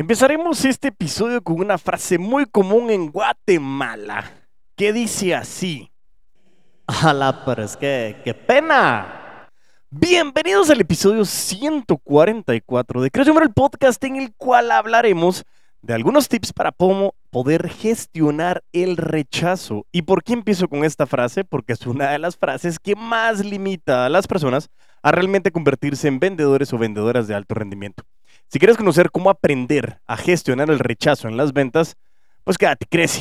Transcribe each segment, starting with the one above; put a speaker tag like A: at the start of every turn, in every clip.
A: Empezaremos este episodio con una frase muy común en Guatemala, que dice así.
B: Ala, pero es que, qué pena.
A: Bienvenidos al episodio 144 de Creo el podcast en el cual hablaremos de algunos tips para cómo poder gestionar el rechazo. ¿Y por qué empiezo con esta frase? Porque es una de las frases que más limita a las personas a realmente convertirse en vendedores o vendedoras de alto rendimiento. Si quieres conocer cómo aprender a gestionar el rechazo en las ventas, pues quédate, crece.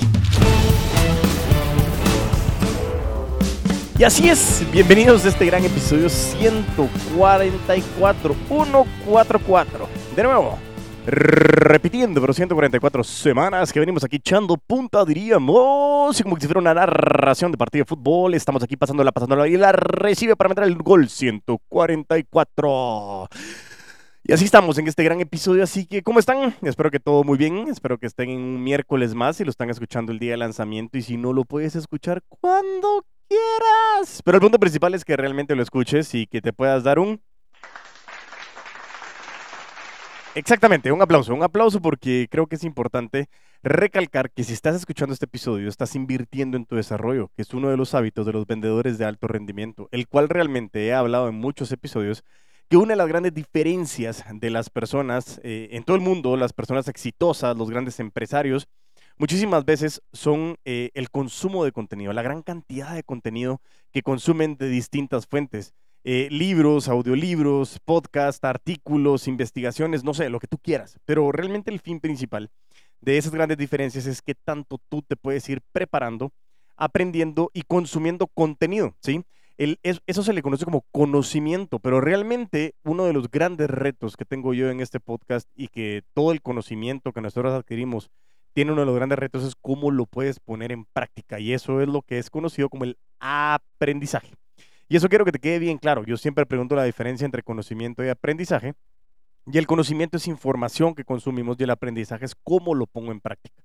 A: Y así es, bienvenidos a este gran episodio 144, 144. De nuevo, repitiendo, pero 144 semanas que venimos aquí echando punta, diríamos, como si fuera una narración de partido de fútbol. Estamos aquí pasándola, pasándola y la recibe para meter el gol 144. Y así estamos en este gran episodio, así que ¿cómo están? Espero que todo muy bien, espero que estén en un miércoles más y lo están escuchando el día de lanzamiento y si no lo puedes escuchar cuando quieras. Pero el punto principal es que realmente lo escuches y que te puedas dar un... Exactamente, un aplauso, un aplauso porque creo que es importante recalcar que si estás escuchando este episodio, estás invirtiendo en tu desarrollo, que es uno de los hábitos de los vendedores de alto rendimiento, el cual realmente he hablado en muchos episodios que una de las grandes diferencias de las personas eh, en todo el mundo, las personas exitosas, los grandes empresarios, muchísimas veces son eh, el consumo de contenido, la gran cantidad de contenido que consumen de distintas fuentes. Eh, libros, audiolibros, podcasts, artículos, investigaciones, no sé, lo que tú quieras. Pero realmente el fin principal de esas grandes diferencias es que tanto tú te puedes ir preparando, aprendiendo y consumiendo contenido, ¿sí? Eso se le conoce como conocimiento, pero realmente uno de los grandes retos que tengo yo en este podcast y que todo el conocimiento que nosotros adquirimos tiene uno de los grandes retos es cómo lo puedes poner en práctica y eso es lo que es conocido como el aprendizaje. Y eso quiero que te quede bien claro. Yo siempre pregunto la diferencia entre conocimiento y aprendizaje. Y el conocimiento es información que consumimos y el aprendizaje es cómo lo pongo en práctica.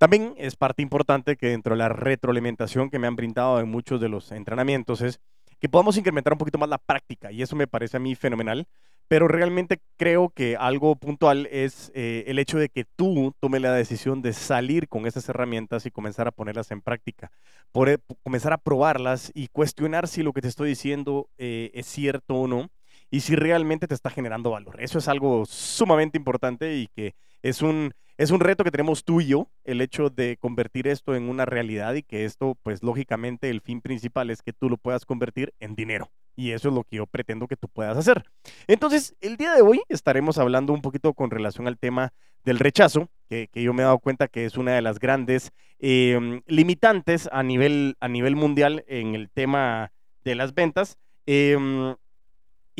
A: También es parte importante que dentro de la retroalimentación que me han brindado en muchos de los entrenamientos es que podamos incrementar un poquito más la práctica y eso me parece a mí fenomenal, pero realmente creo que algo puntual es eh, el hecho de que tú tomes la decisión de salir con esas herramientas y comenzar a ponerlas en práctica, por, comenzar a probarlas y cuestionar si lo que te estoy diciendo eh, es cierto o no y si realmente te está generando valor. Eso es algo sumamente importante y que es un es un reto que tenemos tú y yo, el hecho de convertir esto en una realidad y que esto, pues lógicamente, el fin principal es que tú lo puedas convertir en dinero. Y eso es lo que yo pretendo que tú puedas hacer. Entonces, el día de hoy estaremos hablando un poquito con relación al tema del rechazo, que, yo me he dado cuenta que es una de las grandes em, limitantes a nivel, a nivel mundial en el tema de las ventas. Em,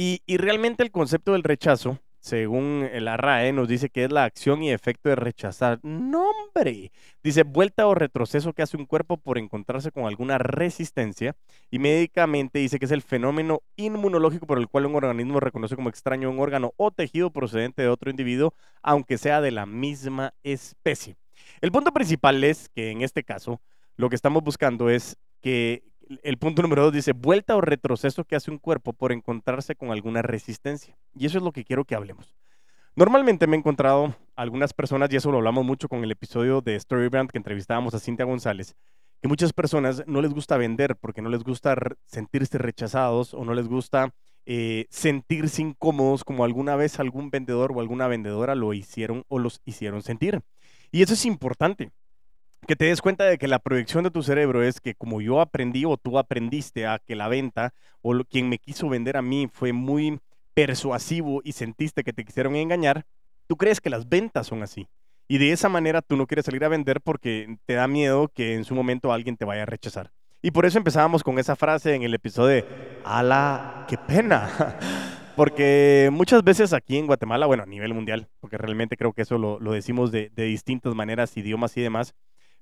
A: y, y realmente el concepto del rechazo según la RAE, nos dice que es la acción y efecto de rechazar. ¡Nombre! Dice vuelta o retroceso que hace un cuerpo por encontrarse con alguna resistencia. Y médicamente dice que es el fenómeno inmunológico por el cual un organismo reconoce como extraño un órgano o tejido procedente de otro individuo, aunque sea de la misma especie. El punto principal es que en este caso, lo que estamos buscando es que el punto número dos dice, vuelta o retroceso que hace un cuerpo por encontrarse con alguna resistencia. Y eso es lo que quiero que hablemos. Normalmente me he encontrado algunas personas, y eso lo hablamos mucho con el episodio de Storybrand que entrevistábamos a Cintia González, que muchas personas no les gusta vender porque no les gusta sentirse rechazados o no les gusta eh, sentirse incómodos como alguna vez algún vendedor o alguna vendedora lo hicieron o los hicieron sentir. Y eso es importante que te des cuenta de que la proyección de tu cerebro es que como yo aprendí o tú aprendiste a que la venta o quien me quiso vender a mí fue muy persuasivo y sentiste que te quisieron engañar, tú crees que las ventas son así. Y de esa manera tú no quieres salir a vender porque te da miedo que en su momento alguien te vaya a rechazar. Y por eso empezábamos con esa frase en el episodio de, ¡ala, qué pena! Porque muchas veces aquí en Guatemala, bueno, a nivel mundial, porque realmente creo que eso lo, decimos de, de distintas maneras, idiomas y demás,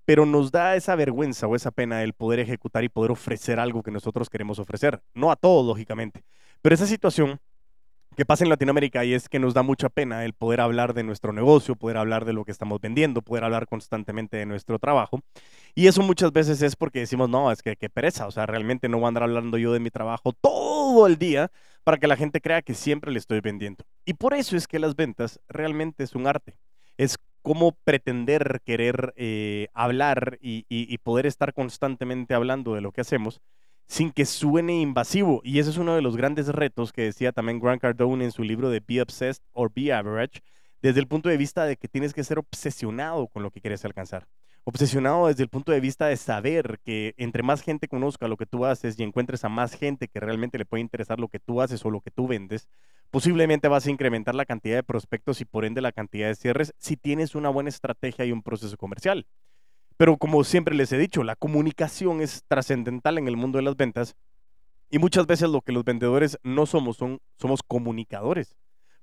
A: pero nos da esa vergüenza o esa pena el poder ejecutar y poder ofrecer algo que nosotros queremos ofrecer. No a todos, lógicamente. Pero esa situación que pasa en Latinoamérica y es que nos da mucha pena el poder hablar de nuestro negocio, poder hablar de lo que estamos vendiendo, poder hablar constantemente de nuestro trabajo. Y eso muchas veces es porque decimos, no, es que qué pereza, o sea, realmente no voy a andar hablando yo de mi trabajo todo el día para que la gente crea que siempre le estoy vendiendo. Y por eso es que las ventas realmente es un arte. es cómo pretender querer eh, hablar y, y- y poder estar constantemente hablando de lo que hacemos sin que suene invasivo. Y ese es uno de los grandes retos que decía también Grant Cardone en su libro de Be Obsessed or Be Average, desde el punto de vista de que tienes que ser obsesionado con lo que quieres alcanzar. Obsesionado desde el punto de vista de saber que entre más gente conozca lo que tú haces y encuentres a más gente que realmente le puede interesar lo que tú haces o lo que tú vendes, posiblemente vas a incrementar la cantidad de prospectos y por ende la cantidad de cierres si tienes una buena estrategia y un proceso comercial. Pero como siempre les he dicho, la comunicación es trascendental en el mundo de las ventas y muchas veces lo que los vendedores no somos son somos comunicadores.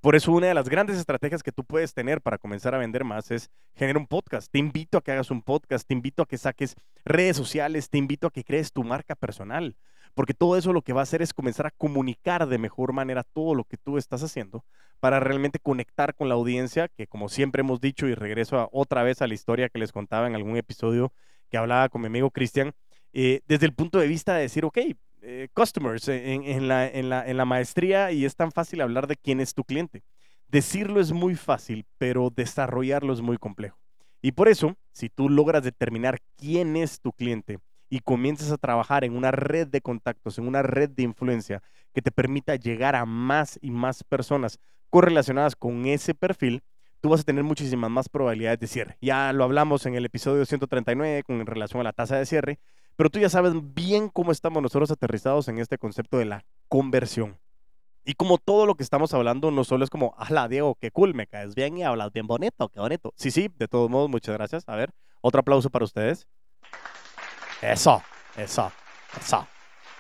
A: Por eso una de las grandes estrategias que tú puedes tener para comenzar a vender más es generar un podcast. Te invito a que hagas un podcast, te invito a que saques redes sociales, te invito a que crees tu marca personal, porque todo eso lo que va a hacer es comenzar a comunicar de mejor manera todo lo que tú estás haciendo para realmente conectar con la audiencia, que como siempre hemos dicho y regreso a, otra vez a la historia que les contaba en algún episodio que hablaba con mi amigo Cristian, eh, desde el punto de vista de decir, ok, eh, customers en, en la, en, la, en la maestría y es tan fácil hablar de quién es tu cliente. Decirlo es muy fácil, pero desarrollarlo es muy complejo. Y por eso, si tú logras determinar quién es tu cliente y comienzas a trabajar en una red de contactos, en una red de influencia que te permita llegar a más y más personas correlacionadas con ese perfil, tú vas a tener muchísimas más probabilidades de cierre. Ya lo hablamos en el episodio 139 con relación a la tasa de cierre, pero tú ya sabes bien cómo estamos nosotros aterrizados en este concepto de la conversión. Y como todo lo que estamos hablando no solo es como, ala, Diego, qué cool, me caes bien y hablas bien bonito, qué bonito. Sí, sí, de todos modos, muchas gracias. A ver, otro aplauso para ustedes. Eso, eso, eso.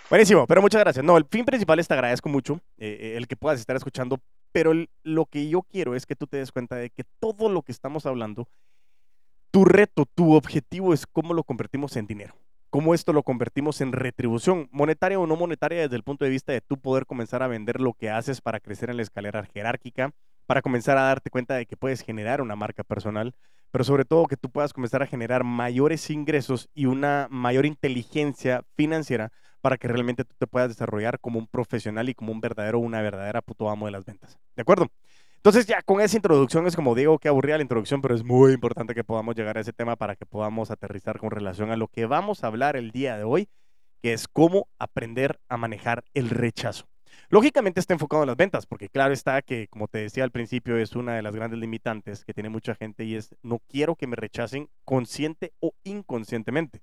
A: Buenísimo, pero muchas gracias. No, el fin principal es te agradezco mucho eh, el que puedas estar escuchando, pero lo que yo quiero es que tú te des cuenta de que todo lo que estamos hablando, tu reto, tu objetivo es cómo lo convertimos en dinero cómo esto lo convertimos en retribución, monetaria o no monetaria, desde el punto de vista de tú poder comenzar a vender lo que haces para crecer en la escalera jerárquica, para comenzar a darte cuenta de que puedes generar una marca personal, pero sobre todo que tú puedas comenzar a generar mayores ingresos y una mayor inteligencia financiera para que realmente tú te puedas desarrollar como un profesional y como un verdadero una verdadera puto amo de las ventas. ¿De acuerdo? Entonces ya con esa introducción es como digo, que aburrida la introducción, pero es muy importante que podamos llegar a ese tema para que podamos aterrizar con relación a lo que vamos a hablar el día de hoy, que es cómo aprender a manejar el rechazo. Lógicamente está enfocado en las ventas, porque claro está que, como te decía al principio, es una de las grandes limitantes que tiene mucha gente y es no quiero que me rechacen consciente o inconscientemente.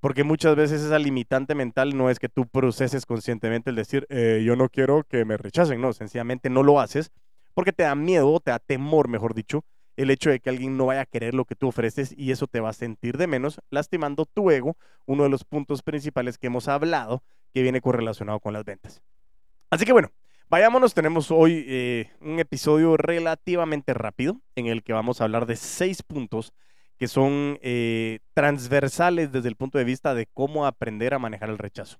A: Porque muchas veces esa limitante mental no es que tú proceses conscientemente el decir, eh, yo no quiero que me rechacen, no, sencillamente no lo haces porque te da miedo, te da temor, mejor dicho, el hecho de que alguien no vaya a querer lo que tú ofreces y eso te va a sentir de menos, lastimando tu ego, uno de los puntos principales que hemos hablado que viene correlacionado con las ventas. Así que bueno, vayámonos, tenemos hoy eh, un episodio relativamente rápido en el que vamos a hablar de seis puntos que son eh, transversales desde el punto de vista de cómo aprender a manejar el rechazo.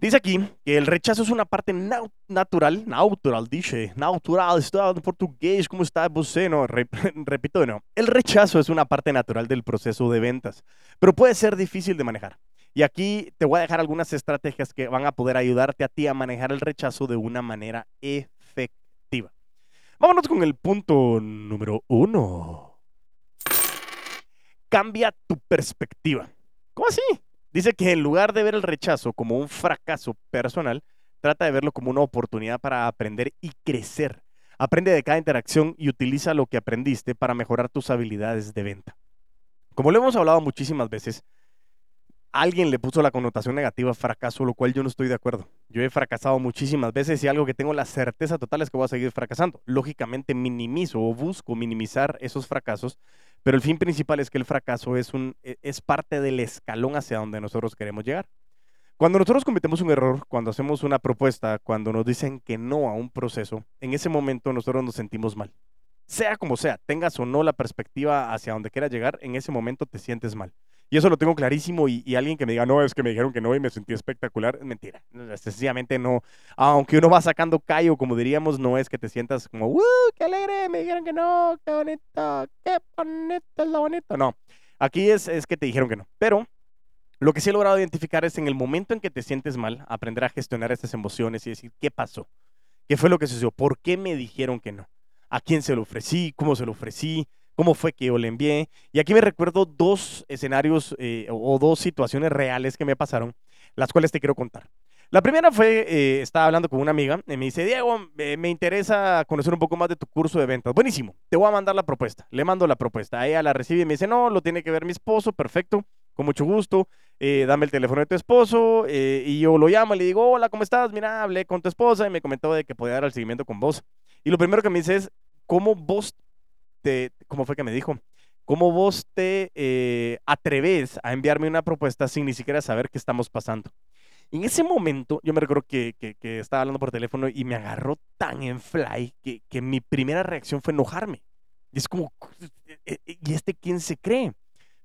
A: Dice aquí que el rechazo es una parte natural, natural, dice, natural, está en portugués, ¿cómo está você? No, re- repito nuevo. El rechazo es una parte natural del proceso de ventas, pero puede ser difícil de manejar. Y aquí te voy a dejar algunas estrategias que van a poder ayudarte a ti a manejar el rechazo de una manera efectiva. Vámonos con el punto número uno. Cambia tu perspectiva. ¿Cómo así? Dice que en lugar de ver el rechazo como un fracaso personal, trata de verlo como una oportunidad para aprender y crecer. Aprende de cada interacción y utiliza lo que aprendiste para mejorar tus habilidades de venta. Como lo hemos hablado muchísimas veces, alguien le puso la connotación negativa fracaso, lo cual yo no estoy de acuerdo. Yo he fracasado muchísimas veces y algo que tengo la certeza total es que voy a seguir fracasando. Lógicamente minimizo o busco minimizar esos fracasos, pero el fin principal es que el fracaso es, un, e- es parte del escalón hacia donde nosotros queremos llegar. Cuando nosotros cometemos un error, cuando hacemos una propuesta, cuando nos dicen que no a un proceso, en ese momento nosotros nos sentimos mal. Sea como sea, tengas o no la perspectiva hacia donde quieras llegar, en ese momento te sientes mal. Y eso lo tengo clarísimo y, alguien que me diga, no, es que me dijeron que no y me sentí espectacular, es mentira. Sencillamente no. Aunque uno va sacando callo, como diríamos, no es que te sientas como, ¡uh, qué alegre! Me dijeron que no, qué bonito, qué bonito es lo bonito. No, aquí es, es que te dijeron que no. Pero lo que sí he logrado identificar es en el momento en que te sientes mal, aprender a gestionar estas emociones y decir, ¿qué pasó? ¿Qué fue lo que sucedió? ¿Por qué me dijeron que no? ¿A quién se lo ofrecí? ¿Cómo se lo ofrecí? Cómo fue que yo le envié. Y aquí me recuerdo dos escenarios eh, o dos situaciones reales que me pasaron, las cuales te quiero contar. La primera fue, eh, estaba hablando con una amiga y me dice, Diego, me interesa conocer un poco más de tu curso de ventas. Buenísimo, te voy a mandar la propuesta. Le mando la propuesta. Ella la recibe y me dice, no, lo tiene que ver mi esposo, perfecto, con mucho gusto. Eh, dame el teléfono de tu esposo eh, y yo lo llamo y le digo, hola, ¿cómo estás? Mira, hablé con tu esposa y me comentó de que podía dar el seguimiento con vos. Y lo primero que me dice es, ¿cómo vos te, cómo fue que me dijo? ¿Cómo vos te atreves a enviarme una propuesta sin ni siquiera saber qué estamos pasando? En ese momento, yo me recuerdo que, que, estaba hablando por teléfono y me agarró tan en fly que, que mi primera reacción fue enojarme. Y es como, eh, eh, ¿y este quién se cree?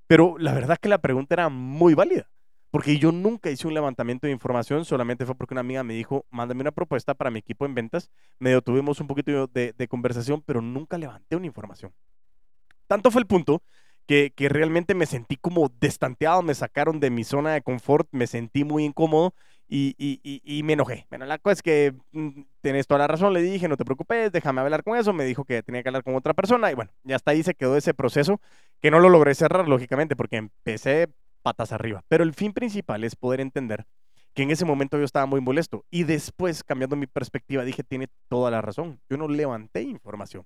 A: Pero la verdad que la pregunta era muy válida, porque yo nunca hice un levantamiento de información, solamente fue porque una amiga me dijo, mándame una propuesta para mi equipo en ventas. Medio tuvimos un poquito de, de conversación, pero nunca levanté una información. Tanto fue el punto que, realmente me sentí como destanteado, me sacaron de mi zona de confort, me sentí muy incómodo y, y, me enojé. Bueno, la cosa es que mm, tienes toda la razón, le dije, no te preocupes, déjame hablar con eso, me dijo que tenía que hablar con otra persona y bueno, ya hasta ahí se quedó ese proceso que no lo logré cerrar, lógicamente, porque empecé patas arriba. Pero el fin principal es poder entender que en ese momento yo estaba muy molesto. Y después, cambiando mi perspectiva, dije, tiene toda la razón, yo no levanté información,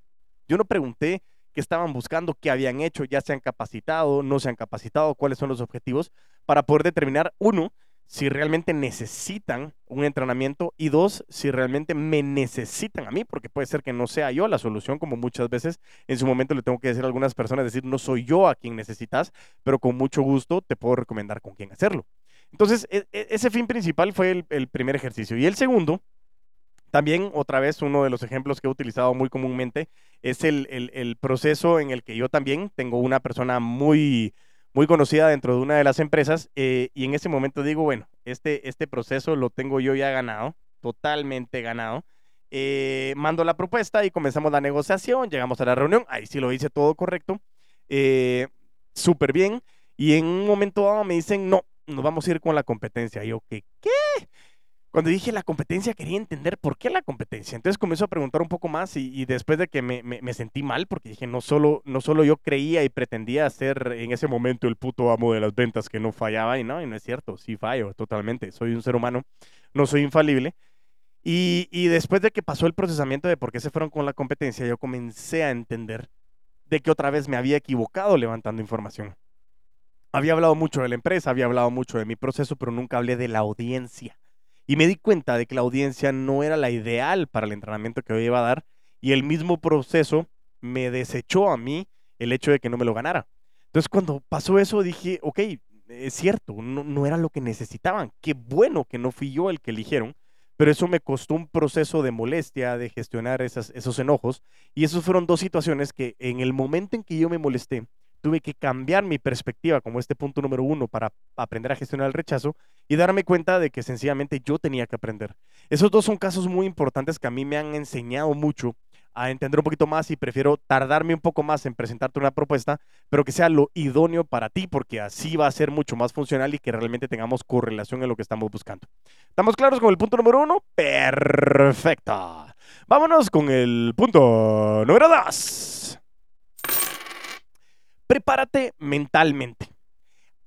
A: yo no pregunté que estaban buscando, qué habían hecho, ya se han capacitado, no se han capacitado, cuáles son los objetivos, para poder determinar, uno, si realmente necesitan un entrenamiento y dos, si realmente me necesitan a mí, porque puede ser que no sea yo la solución, como muchas veces en su momento le tengo que decir a algunas personas, decir, no soy yo a quien necesitas, pero con mucho gusto te puedo recomendar con quién hacerlo. Entonces, e, e, ese fin principal fue el, el primer ejercicio. Y el segundo, también, otra vez, uno de los ejemplos que he utilizado muy comúnmente es el, proceso en el que yo también tengo una persona muy, muy conocida dentro de una de las empresas eh, y en ese momento digo, bueno, este, este proceso lo tengo yo ya ganado, totalmente ganado. Eh, mando la propuesta y comenzamos la negociación, llegamos a la reunión, ahí sí lo hice todo correcto, eh, súper bien. Y en un momento dado me dicen, no, nos vamos a ir con la competencia. Yo, ¿qué? ¿Qué? Cuando dije la competencia quería entender por qué la competencia. Entonces comencé a preguntar un poco más y, después de que me, me, sentí mal, porque dije, no solo, no solo yo creía y pretendía ser en ese momento el puto amo de las ventas que no fallaba, y no, y no es cierto, sí fallo totalmente, soy un ser humano, no soy infalible. Y, y después de que pasó el procesamiento de por qué se fueron con la competencia, yo comencé a entender de que otra vez me había equivocado levantando información. Había hablado mucho de la empresa, había hablado mucho de mi proceso, pero nunca hablé de la audiencia y me di cuenta de que la audiencia no era la ideal para el entrenamiento que yo iba a dar y el mismo proceso me desechó a mí el hecho de que no me lo ganara. Entonces cuando pasó eso dije, ok, es cierto, no, era lo que necesitaban. Qué bueno que no fui yo el que eligieron, pero eso me costó un proceso de molestia, de gestionar esas, esos enojos. Y esas fueron dos situaciones que en el momento en que yo me molesté, tuve que cambiar mi perspectiva como este punto número uno para aprender a gestionar el rechazo y darme cuenta de que sencillamente yo tenía que aprender. Esos dos son casos muy importantes que a mí me han enseñado mucho a entender un poquito más y prefiero tardarme un poco más en presentarte una propuesta, pero que sea lo idóneo para ti, porque así va a ser mucho más funcional y que realmente tengamos correlación en lo que estamos buscando. ¿Estamos claros con el punto número uno? Perfecto. Vámonos con el punto número dos prepárate mentalmente.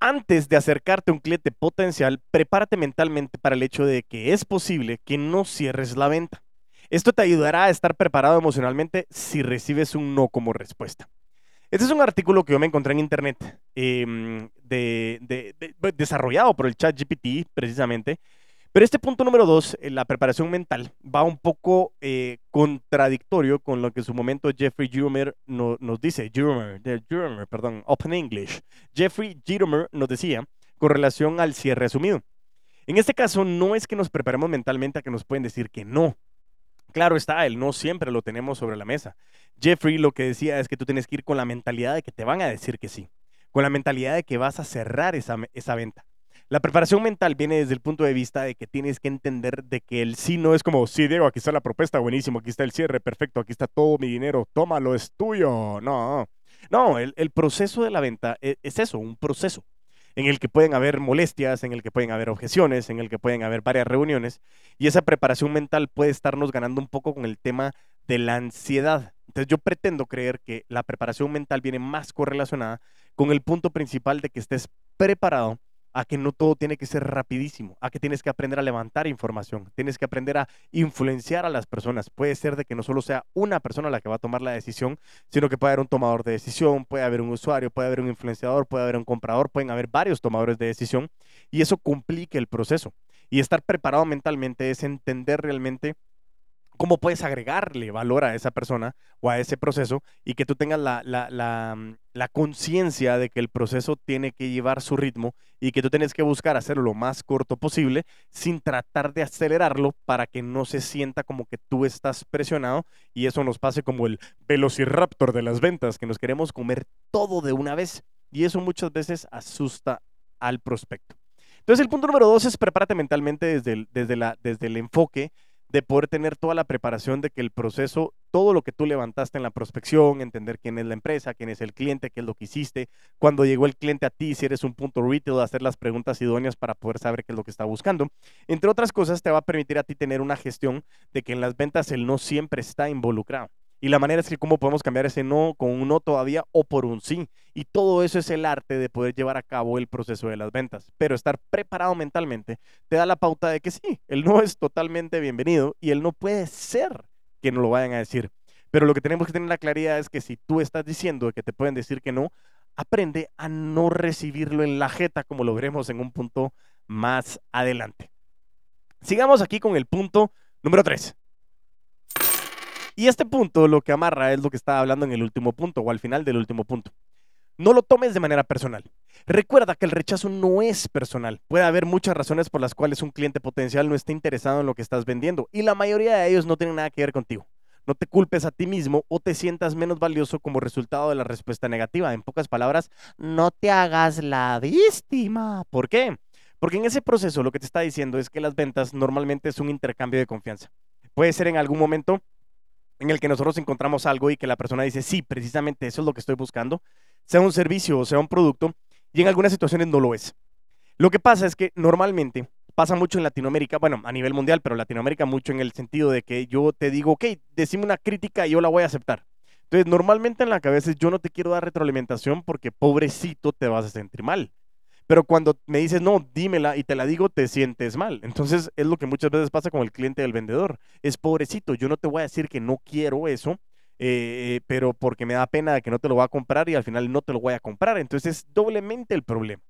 A: Antes de acercarte a un cliente potencial, prepárate mentalmente para el hecho de que es posible que no cierres la venta. Esto te ayudará a estar preparado emocionalmente si recibes un no como respuesta. Este es un artículo que yo me encontré en internet, em, desarrollado por el chat GPT precisamente, pero este punto número dos, eh, la preparación mental, va un poco eh, contradictorio con lo que en su momento Jeffrey Gitomer nos dice. Gitomer, perdón, Open English. Jeffrey Gitomer nos decía con relación al cierre asumido. En este caso, no es que nos preparemos mentalmente a que nos pueden decir que no. Claro está, el no siempre lo tenemos sobre la mesa. Jeffrey lo que decía es que tú tienes que ir con la mentalidad de que te van a decir que sí, con la mentalidad de que vas a cerrar esa, esa venta. La preparación mental viene desde el punto de vista de que tienes que entender de que el sí no es como, sí, Diego, aquí está la propuesta, buenísimo, aquí está el cierre, perfecto, aquí está todo mi dinero, tómalo, es tuyo. No, no, el, proceso de la venta es, es, eso, un proceso en el que pueden haber molestias, en el que pueden haber objeciones, en el que pueden haber varias reuniones, y esa preparación mental puede estarnos ganando un poco con el tema de la ansiedad Entonces yo pretendo creer que la preparación mental viene más correlacionada con el punto principal de que estés preparado a que no todo tiene que ser rapidísimo, a que tienes que aprender a levantar información, tienes que aprender a influenciar a las personas. Puede ser de que no solo sea una persona la que va a tomar la decisión, sino que puede haber un tomador de decisión, puede haber un usuario, puede haber un influenciador, puede haber un comprador, pueden haber varios tomadores de decisión y eso complica el proceso. Y estar preparado mentalmente es entender realmente cómo puedes agregarle valor a esa persona o a ese proceso y que tú tengas la, la, mm, la, conciencia de que el proceso tiene que llevar su ritmo y que tú tienes que buscar hacerlo lo más corto posible sin tratar de acelerarlo para que no se sienta como que tú estás presionado y eso nos pase como el velociraptor de las ventas, que nos queremos comer todo de una vez y eso muchas veces asusta al prospecto. Entonces el punto número dos es prepárate mentalmente desde desde la, desde el enfoque de poder tener toda la preparación de que el proceso, todo lo que tú levantaste en la prospección, entender quién es la empresa, quién es el cliente, qué es lo que hiciste, cuando llegó el cliente a ti, si eres un punto retail, hacer las preguntas idóneas para poder saber qué es lo que está buscando. Entre otras cosas, te va a permitir a ti tener una gestión de que en las ventas el no siempre está involucrado. Y la manera es que cómo podemos cambiar ese no con un no todavía o por un sí. Y todo eso es el arte de poder llevar a cabo el proceso de las ventas. Pero estar preparado mentalmente te da la pauta de que sí, el no es totalmente bienvenido y el no puede ser que no lo vayan a decir. Pero lo que tenemos que tener la claridad es que si tú estás diciendo que te pueden decir que no, aprende a no recibirlo en la jeta como lo veremos en un punto más adelante. Sigamos aquí con el punto número 3. Y este punto lo que amarra es lo que estaba hablando en el último punto o al final del último punto. No lo tomes de manera personal. Recuerda que el rechazo no es personal. Puede haber muchas razones por las cuales un cliente potencial no esté interesado en lo que estás vendiendo y la mayoría de ellos no tienen nada que ver contigo. No te culpes a ti mismo o te sientas menos valioso como resultado de la respuesta negativa. En pocas palabras, no te hagas la víctima. ¿Por qué? Porque en ese proceso lo que te está diciendo es que las ventas normalmente es un intercambio de confianza. Puede ser en algún momento en el que nosotros encontramos algo y que la persona dice, sí, precisamente eso es lo que estoy buscando, sea un servicio o sea un producto, y en algunas situaciones no lo es. Lo que pasa es que normalmente pasa mucho en Latinoamérica, bueno, a nivel mundial, pero Latinoamérica mucho en el sentido de que yo te digo, ok, decime una crítica y yo la voy a aceptar. Entonces, normalmente en la cabeza yo no te quiero dar retroalimentación porque pobrecito te vas a sentir mal. Pero cuando me dices, no, dímela y te la digo, te sientes mal. Entonces es lo que muchas veces pasa con el cliente del vendedor. Es pobrecito, yo no te voy a decir que no quiero eso, eh, pero porque me da pena que no te lo voy a comprar y al final no te lo voy a comprar. Entonces es doblemente el problema.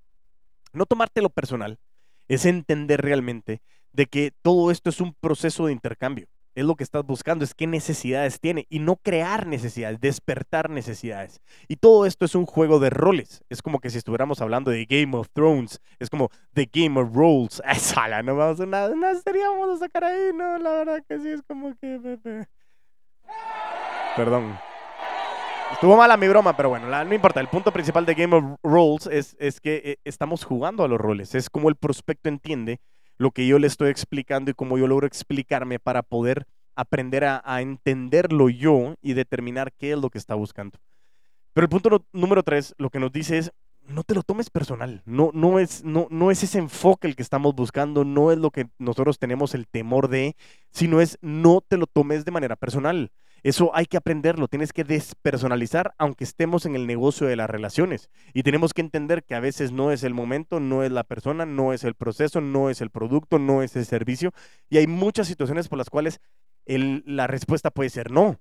A: No tomártelo personal, es entender realmente de que todo esto es un proceso de intercambio es lo que estás buscando, es qué necesidades tiene y no crear necesidades, despertar necesidades. Y todo esto es un juego de roles. Es como que si estuviéramos hablando de Game of Thrones, es como The Game of Roles. Sala, no vamos a nada, no estaríamos a sacar ahí, no, la verdad que sí es como que. Perdón. Estuvo mala mi broma, pero bueno, no importa. El punto principal de Game of Roles es, es que eh, estamos jugando a los roles. Es como el prospecto entiende lo que yo le estoy explicando y cómo yo logro explicarme para poder aprender a, entenderlo yo y determinar qué es lo que está buscando. Pero el punto número tres, lo que nos dice es, no te lo tomes personal, no, no, es, no, no es ese enfoque el que estamos buscando, no es lo que nosotros tenemos el temor de, sino es no te lo tomes de manera personal. Eso hay que aprenderlo, tienes que despersonalizar aunque estemos en el negocio de las relaciones. Y tenemos que entender que a veces no es el momento, no es la persona, no es el proceso, no es el producto, no es el servicio. Y hay muchas situaciones por las cuales la respuesta puede ser no.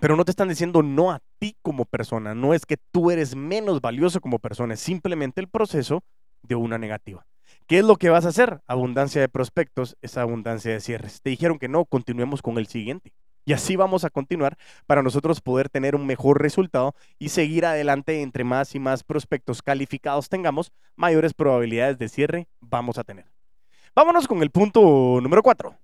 A: Pero no te están diciendo no a ti como persona, no es que tú eres menos valioso como persona, es simplemente el proceso de una negativa. ¿Qué es lo que vas a hacer? Abundancia de prospectos es abundancia de cierres. Te dijeron que no, continuemos con el siguiente. Y así vamos a continuar para nosotros poder tener un mejor resultado y seguir adelante entre más y más prospectos calificados tengamos, mayores probabilidades de cierre vamos a tener. Vámonos con el punto número 4.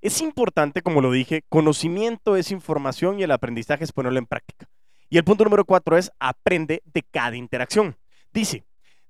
A: Es importante, como lo dije, conocimiento es información y el aprendizaje es ponerlo en práctica. Y el punto número 4 es aprende de cada interacción. Dice,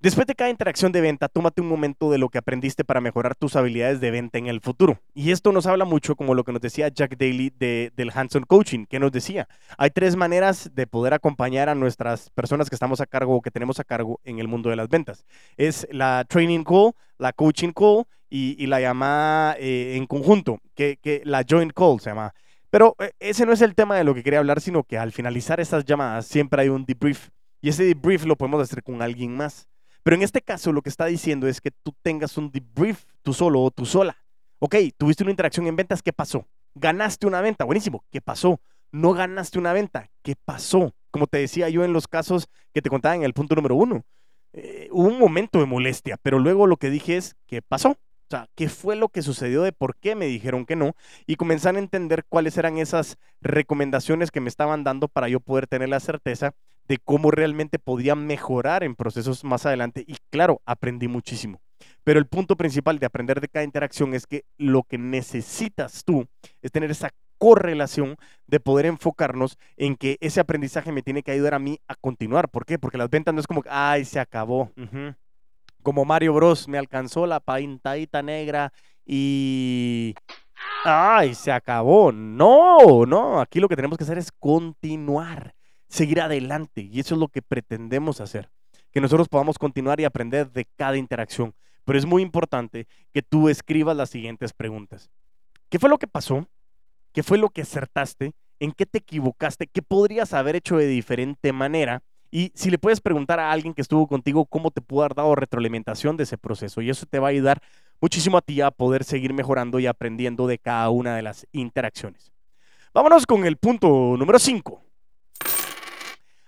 A: Después de cada interacción de venta, tómate un momento de lo que aprendiste para mejorar tus habilidades de venta en el futuro. Y esto nos habla mucho como lo que nos decía Jack Daly de, del Hanson Coaching, que nos decía, hay tres maneras de poder acompañar a nuestras personas que estamos a cargo o que tenemos a cargo en el mundo de las ventas. Es la training call, la coaching call y, la llamada eh, en conjunto, que, que la joint call se llama. Pero eh, ese no es el tema de lo que quería hablar, sino que al finalizar esas llamadas siempre hay un debrief. Y ese debrief lo podemos hacer con alguien más. Pero en este caso lo que está diciendo es que tú tengas un debrief tú solo o tú sola. Ok, tuviste una interacción en ventas, ¿qué pasó? Ganaste una venta, buenísimo, ¿qué pasó? No ganaste una venta, ¿qué pasó? Como te decía yo en los casos que te contaba en el punto número uno, eh, hubo un momento de molestia, pero luego lo que dije es, ¿qué pasó? O sea, ¿qué fue lo que sucedió de por qué me dijeron que no? Y comenzar a entender cuáles eran esas recomendaciones que me estaban dando para yo poder tener la certeza de cómo realmente podía mejorar en procesos más adelante. Y claro, aprendí muchísimo. Pero el punto principal de aprender de cada interacción es que lo que necesitas tú es tener esa correlación de poder enfocarnos en que ese aprendizaje me tiene que ayudar a mí a continuar. ¿Por qué? Porque las ventas no es como, ay, se acabó como Mario Bros. Me alcanzó la pintadita negra y... ¡Ay! Se acabó. No, no. Aquí lo que tenemos que hacer es continuar, seguir adelante. Y eso es lo que pretendemos hacer. Que nosotros podamos continuar y aprender de cada interacción. Pero es muy importante que tú escribas las siguientes preguntas. ¿Qué fue lo que pasó? ¿Qué fue lo que acertaste? ¿En qué te equivocaste? ¿Qué podrías haber hecho de diferente manera? Y si le puedes preguntar a alguien que estuvo contigo cómo te pudo haber dado retroalimentación de ese proceso, y eso te va a ayudar muchísimo a ti a poder seguir mejorando y aprendiendo de cada una de las interacciones. Vámonos con el punto número 5.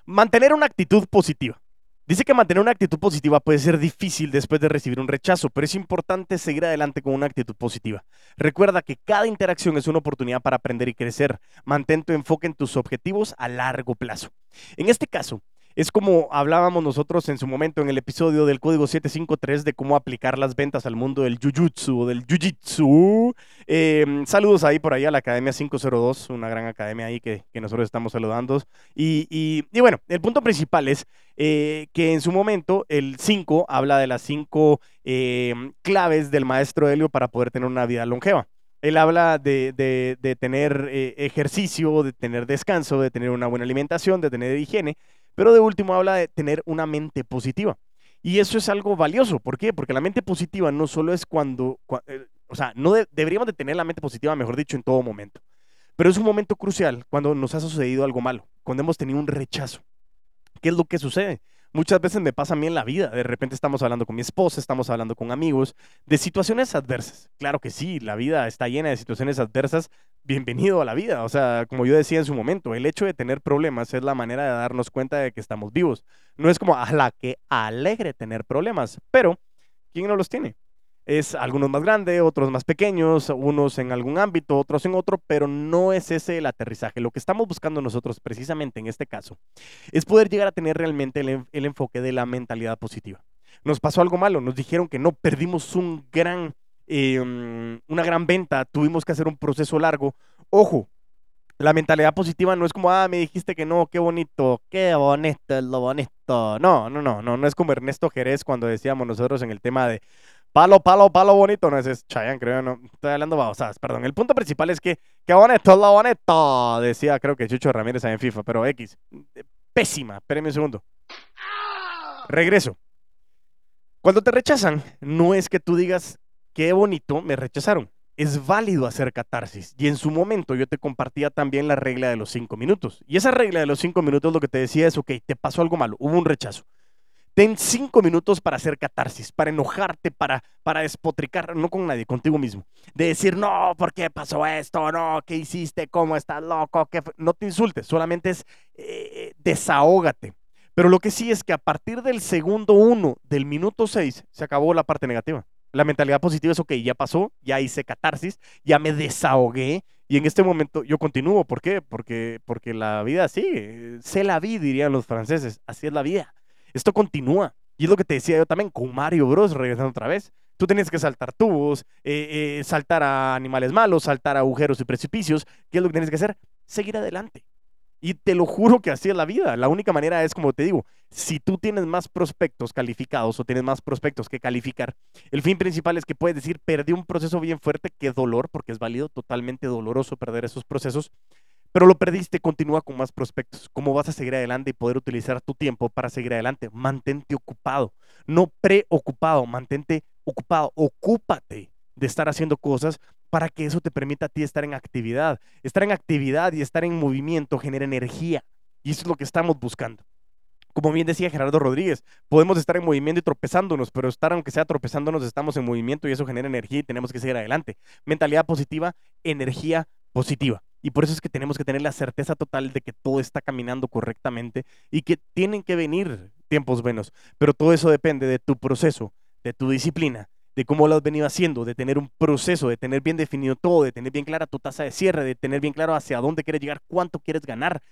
A: Mantener una actitud positiva. Dice que mantener una actitud positiva puede ser difícil después de recibir un rechazo, pero es importante seguir adelante con una actitud positiva. Recuerda que cada interacción es una oportunidad para aprender y crecer. Mantén tu enfoque en tus objetivos a largo plazo. En este caso, es como hablábamos nosotros en su momento en el episodio del código 753 de cómo aplicar las ventas al mundo del jujutsu o del jujitsu. Em, saludos ahí por ahí a la Academia 502, una gran academia ahí que, nosotros estamos saludando. Y, bueno, el punto principal es eh, que en su momento el 5 habla de las 5 em, claves del maestro Helio para poder tener una vida longeva. Él habla de, tener eh, ejercicio, de tener descanso, de tener una buena alimentación, de tener higiene, pero de último habla de tener una mente positiva. Y eso es algo valioso. ¿Por qué? Porque la mente positiva no solo es cuando, eh, o sea, no deberíamos de tener la mente positiva, mejor dicho, en todo momento. Pero es un momento crucial cuando nos ha sucedido algo malo, cuando hemos tenido un rechazo. ¿Qué es lo que sucede? Muchas veces me pasa a mí en la vida. De repente estamos hablando con mi esposa, estamos hablando con amigos, de situaciones adversas. Claro que sí, la vida está llena de situaciones adversas. Bienvenido a la vida. O sea, como yo decía en su momento, el hecho de tener problemas es la manera de darnos cuenta de que estamos vivos. No es como a la que alegre tener problemas, pero ¿quién no los tiene? Es algunos más grandes, otros más pequeños, unos en algún ámbito, otros en otro, pero no es ese el aterrizaje. Lo que estamos buscando nosotros precisamente en este caso es poder llegar a tener realmente el, enfoque de la mentalidad positiva. Nos pasó algo malo, nos dijeron que no, perdimos un gran, em, una gran venta, tuvimos que hacer un proceso largo. Ojo, la mentalidad positiva no es como, ah, me dijiste que no, qué bonito, qué bonito lo bonito. No, no, no, no, no es como Ernesto Jerez cuando decíamos nosotros en el tema de, Palo, palo, palo bonito. No, ese es Chayanne, creo. No, estoy hablando babosadas. Perdón. El punto principal es que, qué bonito es bonito. Decía, creo que Chucho Ramírez en FIFA, pero X. Pésima. Espérenme un segundo. Regreso. Cuando te rechazan, no es que tú digas, qué bonito, me rechazaron. Es válido hacer catarsis. Y en su momento yo te compartía también la regla de los cinco minutos. Y esa regla de los cinco minutos lo que te decía es, ok, te pasó algo malo, hubo un rechazo. Ten cinco minutos para hacer catarsis, para enojarte, para, para despotricar, no con nadie, contigo mismo. De decir, no, ¿por qué pasó esto? No, ¿qué hiciste? ¿Cómo estás loco? No te insultes, solamente es eh, desahógate. Pero lo que sí es que a partir del segundo uno, del minuto seis, se acabó la parte negativa. La mentalidad positiva es, ok, ya pasó, ya hice catarsis, ya me desahogué, y en este momento yo continúo. ¿Por qué? Porque, porque la vida sigue. Sé la vida, dirían los franceses. Así es la vida. Esto continúa. Y es lo que te decía yo también con Mario Bros, regresando otra vez. Tú tienes que saltar tubos, eh, eh, saltar a animales malos, saltar a agujeros y precipicios. ¿Qué es lo que tienes que hacer? Seguir adelante. Y te lo juro que así es la vida. La única manera es, como te digo, si tú tienes más prospectos calificados o tienes más prospectos que calificar, el fin principal es que puedes decir, perdí un proceso bien fuerte, qué dolor, porque es válido, totalmente doloroso perder esos procesos, pero lo perdiste, continúa con más prospectos. ¿Cómo vas a seguir adelante y poder utilizar tu tiempo para seguir adelante? Mantente ocupado, no preocupado, mantente ocupado, ocúpate de estar haciendo cosas para que eso te permita a ti estar en actividad. Estar en actividad y estar en movimiento genera energía. Y eso es lo que estamos buscando. Como bien decía Gerardo Rodríguez, podemos estar en movimiento y tropezándonos, pero estar aunque sea tropezándonos, estamos en movimiento y eso genera energía y tenemos que seguir adelante. Mentalidad positiva, energía positiva. Y por eso es que tenemos que tener la certeza total de que todo está caminando correctamente y que tienen que venir tiempos buenos. Pero todo eso depende de tu proceso, de tu disciplina, de cómo lo has venido haciendo, de tener un proceso, de tener bien definido todo, de tener bien clara tu tasa de cierre, de tener bien claro hacia dónde quieres llegar, cuánto quieres ganar.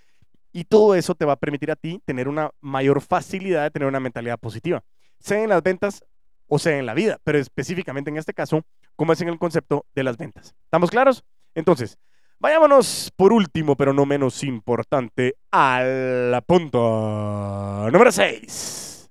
A: Y todo eso te va a permitir a ti tener una mayor facilidad de tener una mentalidad positiva, sea en las ventas o sea en la vida, pero específicamente en este caso, como es en el concepto de las ventas. ¿Estamos claros? Entonces, vayámonos por último, pero no menos importante, al punto número 6.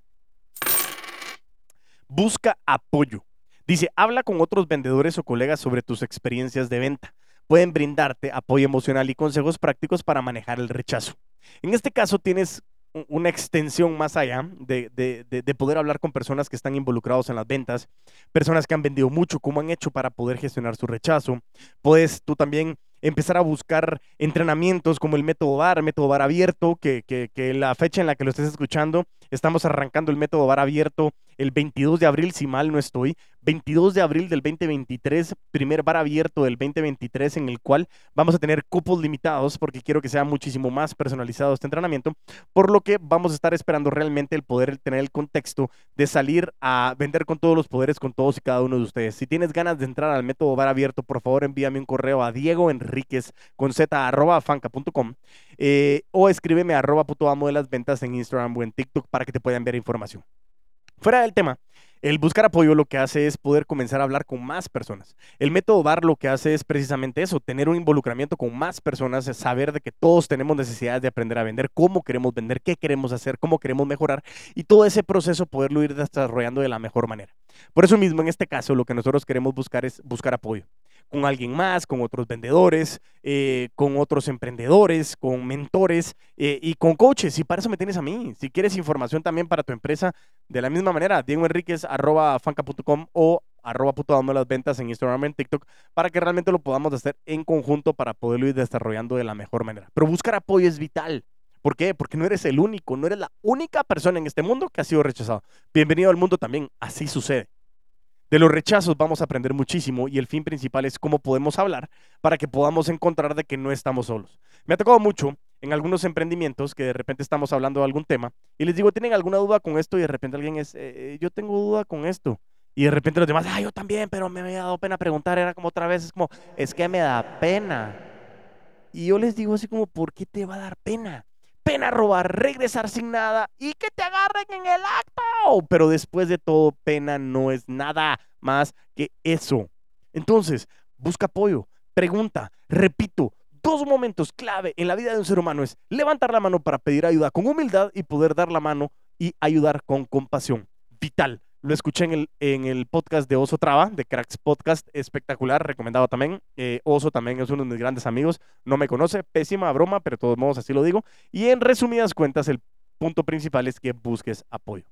A: Busca apoyo. Dice, habla con otros vendedores o colegas sobre tus experiencias de venta. Pueden brindarte apoyo emocional y consejos prácticos para manejar el rechazo. En este caso tienes una extensión más allá de, de, poder hablar con personas que están involucrados en las ventas, personas que han vendido mucho, cómo han hecho para poder gestionar su rechazo. Puedes tú también empezar a buscar entrenamientos como el método VAR, método VAR abierto, que, que, que la fecha en la que lo estés escuchando, estamos arrancando el método VAR abierto el 22 de abril, si mal no estoy, 22 de abril del 2023, primer bar abierto del 2023 en el cual vamos a tener cupos limitados porque quiero que sea muchísimo más personalizado este entrenamiento, por lo que vamos a estar esperando realmente el poder tener el contexto de salir a vender con todos los poderes con todos y cada uno de ustedes. Si tienes ganas de entrar al método bar abierto, por favor envíame un correo a Diego Enríquez con z arroba fanca.com eh, o escríbeme a arroba puto amo de las ventas en Instagram o en TikTok para que te puedan enviar información. Fuera del tema, el buscar apoyo lo que hace es poder comenzar a hablar con más personas. El método VAR lo que hace es precisamente eso, tener un involucramiento con más personas, saber de que todos tenemos necesidades de aprender a vender, cómo queremos vender, qué queremos hacer, cómo queremos mejorar y todo ese proceso poderlo ir desarrollando de la mejor manera. Por eso mismo, en este caso, lo que nosotros queremos buscar es buscar apoyo con alguien más, con otros vendedores, eh, con otros emprendedores, con mentores eh, y con coaches. Y para eso me tienes a mí. Si quieres información también para tu empresa, de la misma manera, Diego Enríquez, arroba fanca.com o arroba puto dando las ventas en Instagram en TikTok para que realmente lo podamos hacer en conjunto para poderlo ir desarrollando de la mejor manera. Pero buscar apoyo es vital. ¿Por qué? Porque no eres el único, no eres la única persona en este mundo que ha sido rechazado. Bienvenido al mundo también, así sucede. De los rechazos vamos a aprender muchísimo y el fin principal es cómo podemos hablar para que podamos encontrar de que no estamos solos. Me ha tocado mucho en algunos emprendimientos que de repente estamos hablando de algún tema y les digo, ¿tienen alguna duda con esto? Y de repente alguien es, eh, yo tengo duda con esto. Y de repente los demás, ah, yo también, pero me había dado pena preguntar. Era como otra vez, es como, es que me da pena. Y yo les digo así como, ¿por qué te va a dar pena? Pena robar, regresar sin nada y que te agarren en el acto. Pero después de todo, pena no es nada más que eso. Entonces, busca apoyo, pregunta, repito, dos momentos clave en la vida de un ser humano es levantar la mano para pedir ayuda con humildad y poder dar la mano y ayudar con compasión. Vital. Lo escuché en el, en el podcast de Oso Traba, de Cracks Podcast, espectacular, recomendado también. Eh, Oso también es uno de mis grandes amigos, no me conoce, pésima broma, pero de todos modos así lo digo. Y en resumidas cuentas, el punto principal es que busques apoyo.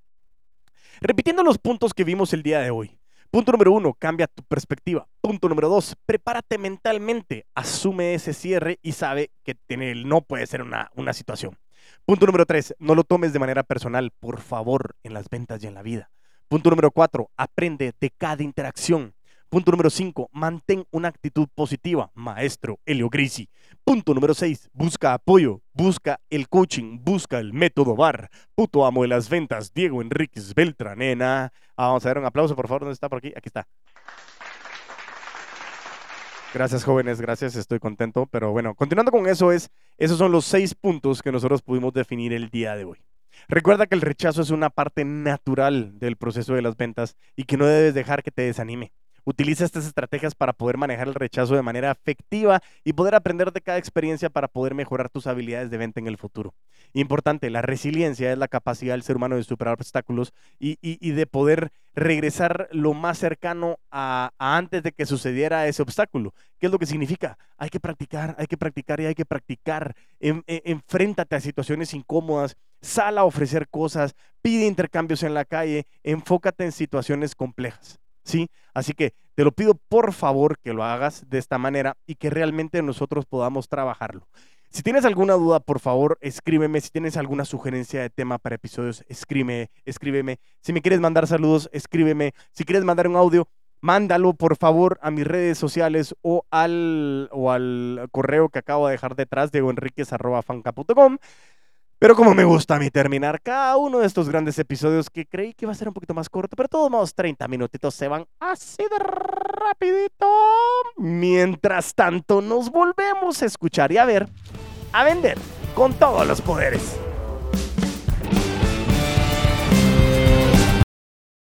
A: Repitiendo los puntos que vimos el día de hoy. Punto número uno, cambia tu perspectiva. Punto número dos, prepárate mentalmente, asume ese cierre y sabe que tener el no puede ser una, una situación. Punto número tres, no lo tomes de manera personal, por favor, en las ventas y en la vida. Punto número cuatro, aprende de cada interacción. Punto número cinco, mantén una actitud positiva, maestro Helio Grisi. Punto número seis, busca apoyo, busca el coaching, busca el método VAR. Puto amo de las ventas, Diego Enríquez Beltranena. Ah, vamos a dar un aplauso, por favor, ¿dónde está por aquí? Aquí está. Gracias, jóvenes, gracias, estoy contento. Pero bueno, continuando con eso, es, esos son los seis puntos que nosotros pudimos definir el día de hoy. Recuerda que el rechazo es una parte natural del proceso de las ventas y que no debes dejar que te desanime. Utiliza estas estrategias para poder manejar el rechazo de manera efectiva y poder aprender de cada experiencia para poder mejorar tus habilidades de venta en el futuro. Importante, la resiliencia es la capacidad del ser humano de superar obstáculos y, de poder regresar lo más cercano a, antes de que sucediera ese obstáculo. ¿Qué es lo que significa? Hay que practicar, hay que practicar y hay que practicar. enfréntate a situaciones incómodas, sal a ofrecer cosas, pide intercambios en la calle, enfócate en situaciones complejas. ¿Sí? Así que Te lo pido por favor que lo hagas de esta manera y que realmente nosotros podamos trabajarlo. Si tienes alguna duda, por favor, escríbeme. Si tienes alguna sugerencia de tema para episodios, escríbeme, escríbeme. Si me quieres mandar saludos, escríbeme. Si quieres mandar un audio, mándalo por favor a mis redes sociales o al, o al correo que acabo de dejar detrás, diegoenriquez.fanca.com. Pero como me gusta a mí terminar cada uno de estos grandes episodios que creí que iba a ser un poquito más corto, pero todos modos 30 minutitos se van así de rapidito. Mientras tanto, nos volvemos a escuchar y a ver, a vender con todos los poderes.